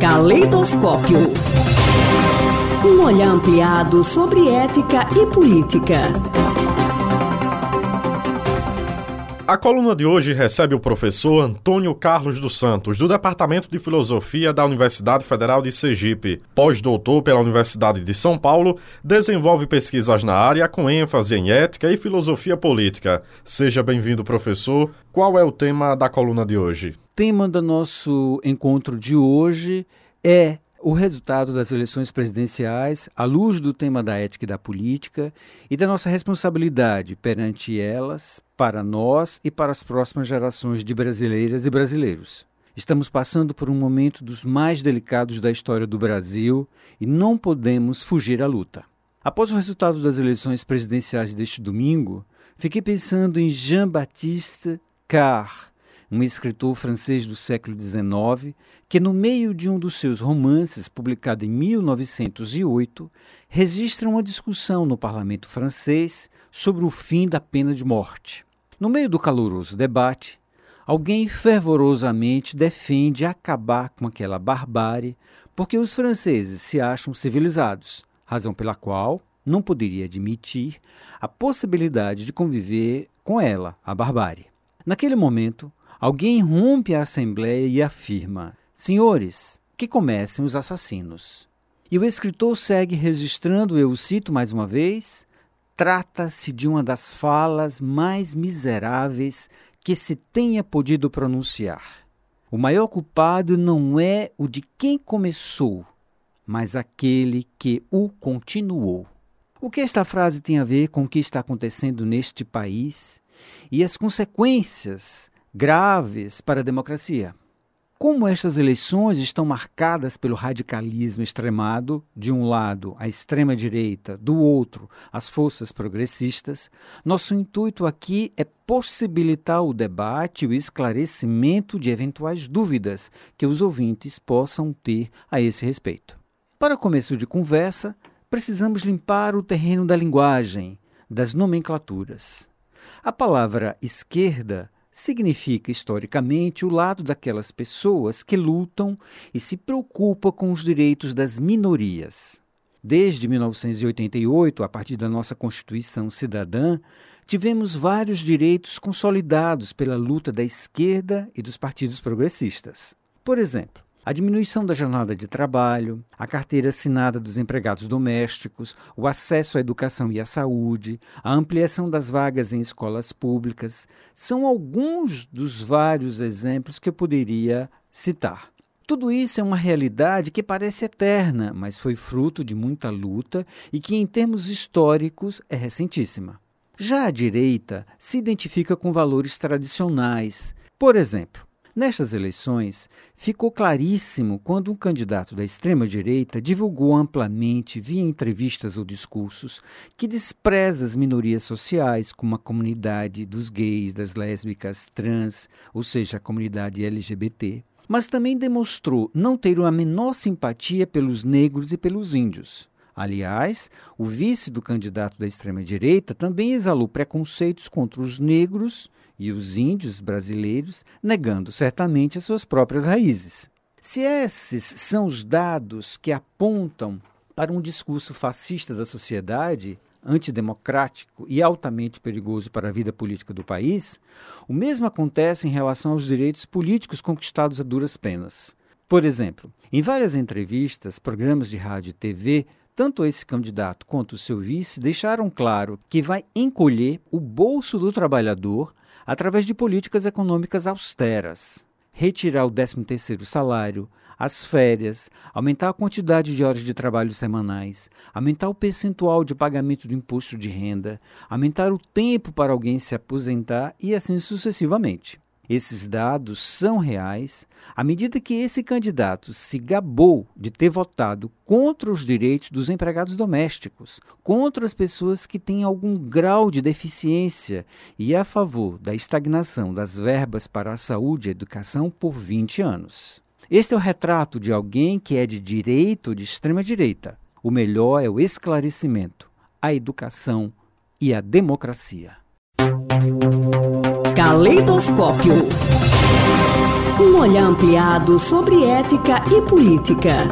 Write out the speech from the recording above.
Caleidoscópio. Um olhar ampliado sobre ética e política. A coluna de hoje recebe o professor Antônio Carlos dos Santos, do Departamento de Filosofia da Universidade Federal de Sergipe. Pós-doutor pela Universidade de São Paulo, desenvolve pesquisas na área com ênfase em ética e filosofia política. Seja bem-vindo, professor. Qual é o tema da coluna de hoje? O tema do nosso encontro de hoje é o resultado das eleições presidenciais à luz do tema da ética e da política e da nossa responsabilidade perante elas, para nós e para as próximas gerações de brasileiras e brasileiros. Estamos passando por um momento dos mais delicados da história do Brasil e não podemos fugir à luta. Após o resultado das eleições presidenciais deste domingo, fiquei pensando em Jean-Baptiste Carr, um escritor francês do século XIX, que, no meio de um dos seus romances, publicado em 1908, registra uma discussão no parlamento francês sobre o fim da pena de morte. No meio do caloroso debate, alguém fervorosamente defende acabar com aquela barbárie porque os franceses se acham civilizados, razão pela qual não poderia admitir a possibilidade de conviver com ela, a barbárie. Naquele momento, Alguém rompe a assembleia e afirma: Senhores, que comecem os assassinos. E o escritor segue registrando, eu cito mais uma vez: trata-se de uma das falas mais miseráveis que se tenha podido pronunciar. O maior culpado não é o de quem começou, mas aquele que o continuou. O que esta frase tem a ver com o que está acontecendo neste país e as consequências graves para a democracia. Como estas eleições estão marcadas pelo radicalismo extremado, de um lado a extrema-direita, do outro as forças progressistas, nosso intuito aqui é possibilitar o debate e o esclarecimento de eventuais dúvidas que os ouvintes possam ter a esse respeito. Para começo de conversa, precisamos limpar o terreno da linguagem, das nomenclaturas. A palavra esquerda significa historicamente o lado daquelas pessoas que lutam e se preocupam com os direitos das minorias. Desde 1988, a partir da nossa Constituição Cidadã, tivemos vários direitos consolidados pela luta da esquerda e dos partidos progressistas. Por exemplo, a diminuição da jornada de trabalho, a carteira assinada dos empregados domésticos, o acesso à educação e à saúde, a ampliação das vagas em escolas públicas, são alguns dos vários exemplos que eu poderia citar. Tudo isso é uma realidade que parece eterna, mas foi fruto de muita luta e que, em termos históricos, é recentíssima. Já a direita se identifica com valores tradicionais. Por exemplo, Nestas eleições, ficou claríssimo quando um candidato da extrema-direita divulgou amplamente, via entrevistas ou discursos, que despreza as minorias sociais, como a comunidade dos gays, das lésbicas, trans, ou seja, a comunidade LGBT, mas também demonstrou não ter a menor simpatia pelos negros e pelos índios. Aliás, o vice do candidato da extrema-direita também exalou preconceitos contra os negros e os índios brasileiros, negando certamente as suas próprias raízes. Se esses são os dados que apontam para um discurso fascista da sociedade, antidemocrático e altamente perigoso para a vida política do país, o mesmo acontece em relação aos direitos políticos conquistados a duras penas. Por exemplo, em várias entrevistas, programas de rádio e TV, tanto esse candidato quanto o seu vice deixaram claro que vai encolher o bolso do trabalhador através de políticas econômicas austeras. Retirar o 13º salário, as férias, aumentar a quantidade de horas de trabalho semanais, aumentar o percentual de pagamento do imposto de renda, aumentar o tempo para alguém se aposentar e assim sucessivamente. Esses dados são reais à medida que esse candidato se gabou de ter votado contra os direitos dos empregados domésticos, contra as pessoas que têm algum grau de deficiência e a favor da estagnação das verbas para a saúde e educação por 20 anos. Este é o retrato de alguém que é de direita ou de extrema direita. O melhor é o esclarecimento, a educação e a democracia. Caleidoscópio. Um olhar ampliado sobre ética e política.